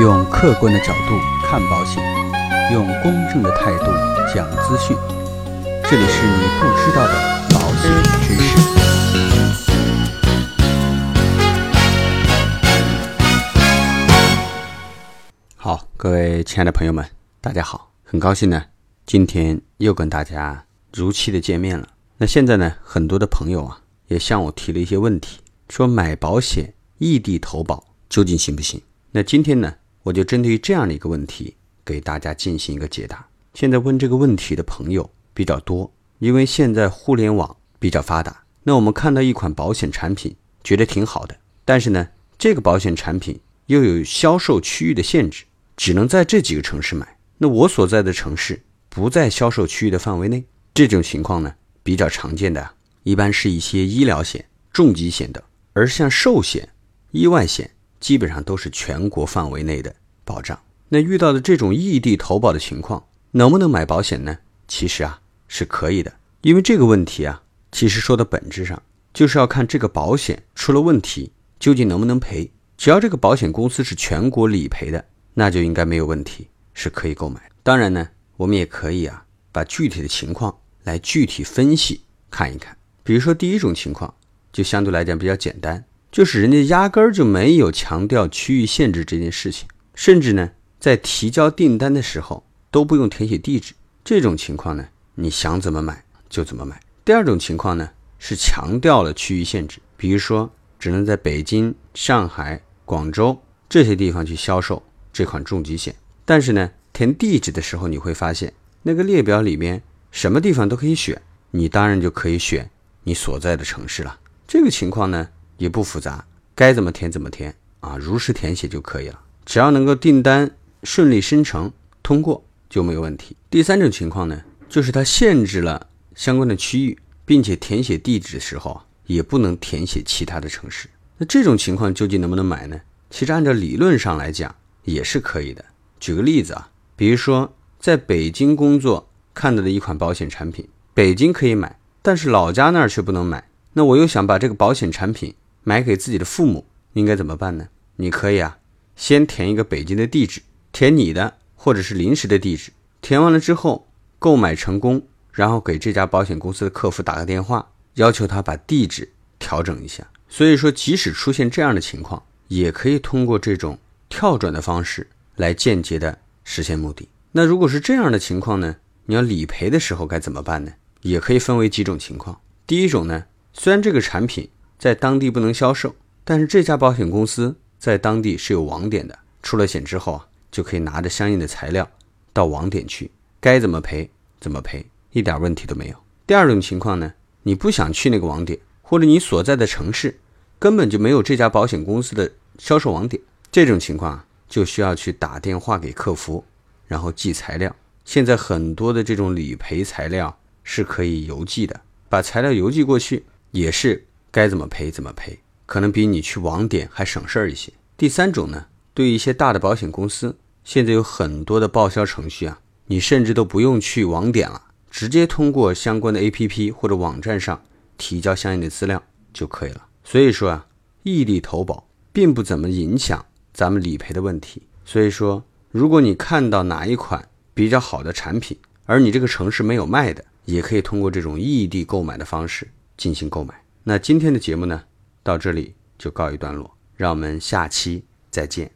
用客观的角度看保险，用公正的态度讲资讯。这里是你不知道的保险知识。好，各位亲爱的朋友们，大家好，很高兴呢，今天又跟大家如期的见面了。那现在呢，很多的朋友啊，也向我提了一些问题，说买保险异地投保究竟行不行？那今天呢，我就针对于这样的一个问题，给大家进行一个解答。现在问这个问题的朋友比较多，因为现在互联网比较发达。那我们看到一款保险产品，觉得挺好的，但是呢，这个保险产品又有销售区域的限制，只能在这几个城市买。那我所在的城市不在销售区域的范围内，这种情况呢，比较常见的，一般是一些医疗险、重疾险等，而像寿险、意外险。基本上都是全国范围内的保障。那遇到的这种异地投保的情况，能不能买保险呢？其实啊是可以的，因为这个问题啊，其实说的本质上就是要看这个保险出了问题究竟能不能赔。只要这个保险公司是全国理赔的，那就应该没有问题，是可以购买。当然呢，我们也可以啊把具体的情况来具体分析看一看。比如说第一种情况，就相对来讲比较简单。就是人家压根儿就没有强调区域限制这件事情，甚至呢，在提交订单的时候都不用填写地址。这种情况呢，你想怎么买就怎么买。第二种情况呢，是强调了区域限制，比如说只能在北京、上海、广州这些地方去销售这款重疾险。但是呢，填地址的时候你会发现，那个列表里面什么地方都可以选，你当然就可以选你所在的城市了。这个情况呢？也不复杂，该怎么填怎么填啊，如实填写就可以了。只要能够订单顺利生成通过就没有问题。第三种情况呢，就是它限制了相关的区域，并且填写地址的时候，也不能填写其他的城市。那这种情况究竟能不能买呢？其实按照理论上来讲也是可以的。举个例子啊，比如说在北京工作看到的一款保险产品，北京可以买，但是老家那儿却不能买。那我又想把这个保险产品。买给自己的父母应该怎么办呢？你可以啊，先填一个北京的地址，填你的或者是临时的地址。填完了之后，购买成功，然后给这家保险公司的客服打个电话，要求他把地址调整一下。所以说，即使出现这样的情况，也可以通过这种跳转的方式来间接的实现目的。那如果是这样的情况呢？你要理赔的时候该怎么办呢？也可以分为几种情况。第一种呢，虽然这个产品。在当地不能销售，但是这家保险公司在当地是有网点的。出了险之后啊，就可以拿着相应的材料到网点去，该怎么赔怎么赔，一点问题都没有。第二种情况呢，你不想去那个网点，或者你所在的城市根本就没有这家保险公司的销售网点，这种情况啊，就需要去打电话给客服，然后寄材料。现在很多的这种理赔材料是可以邮寄的，把材料邮寄过去也是。该怎么赔怎么赔，可能比你去网点还省事儿一些。第三种呢，对于一些大的保险公司，现在有很多的报销程序啊，你甚至都不用去网点了，直接通过相关的 APP 或者网站上提交相应的资料就可以了。所以说啊，异地投保并不怎么影响咱们理赔的问题。所以说，如果你看到哪一款比较好的产品，而你这个城市没有卖的，也可以通过这种异地购买的方式进行购买。那今天的节目呢，到这里就告一段落，让我们下期再见。